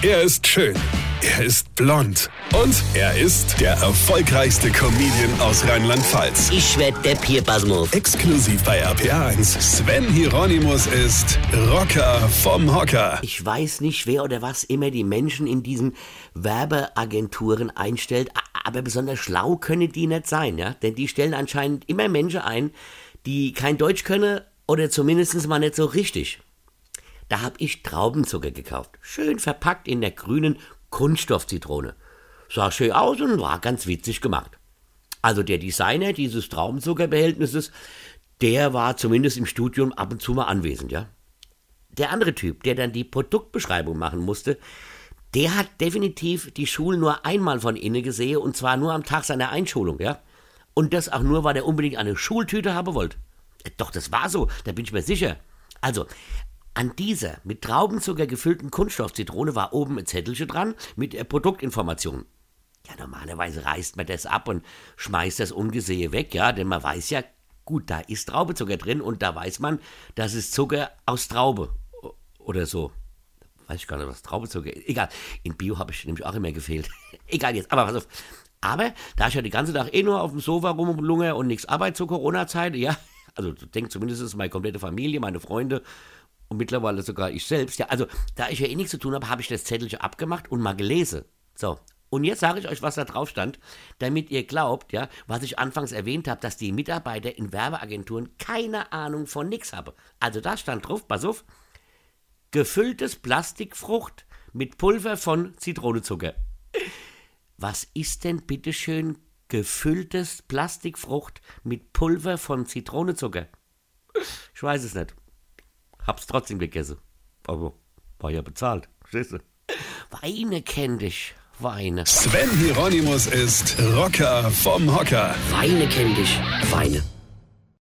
Er ist schön. Er ist blond. Und er ist der erfolgreichste Comedian aus Rheinland-Pfalz. Ich werd der Pierpasmus. Exklusiv bei RPA1. Sven Hieronymus ist Rocker vom Hocker. Ich weiß nicht, wer oder was immer die Menschen in diesen Werbeagenturen einstellt, aber besonders schlau können die nicht sein, ja? Denn die stellen anscheinend immer Menschen ein, die kein Deutsch können oder zumindest mal nicht so richtig. Da hab ich Traubenzucker gekauft. Schön verpackt in der grünen Kunststoffzitrone. Sah schön aus und war ganz witzig gemacht. Also der Designer dieses Traubenzuckerbehältnisses, der war zumindest im Studium ab und zu mal anwesend, ja. Der andere Typ, der dann die Produktbeschreibung machen musste, der hat definitiv die Schulen nur einmal von innen gesehen und zwar nur am Tag seiner Einschulung, ja. Und das auch nur, weil er unbedingt eine Schultüte haben wollte. Doch, das war so, da bin ich mir sicher. Also, an dieser mit Traubenzucker gefüllten Kunststoffzitrone war oben ein Zettelchen dran mit der Produktinformation. Ja, normalerweise reißt man das ab und schmeißt das ungesehen weg, ja, denn man weiß ja, gut, da ist Traubezucker drin und da weiß man, das ist Zucker aus Traube oder so. Weiß ich gar nicht, was Traubezucker ist. Egal, in Bio habe ich nämlich auch immer gefehlt. Egal jetzt, aber pass auf. Aber da ich ja die ganze Tag eh nur auf dem Sofa rumlunge und nichts Arbeit zur Corona-Zeit, ja, also denkt zumindest meine komplette Familie, meine Freunde und mittlerweile sogar ich selbst, ja, also da ich ja eh nichts zu tun habe, habe ich das Zettelchen abgemacht und mal gelesen. So, und jetzt sage ich euch, was da drauf stand, damit ihr glaubt, ja, was ich anfangs erwähnt habe, dass die Mitarbeiter in Werbeagenturen keine Ahnung von nix haben. Also da stand drauf, pass auf, gefülltes Plastikfrucht mit Pulver von Zitronenzucker. Was ist denn bitteschön gefülltes Plastikfrucht mit Pulver von Zitronenzucker? Ich weiß es nicht. Hab's trotzdem gegessen. Aber war ja bezahlt. Verstehst du? Weine kenn dich. Weine. Sven Hieronymus ist Rocker vom Hocker. Weine kenn dich. Weine.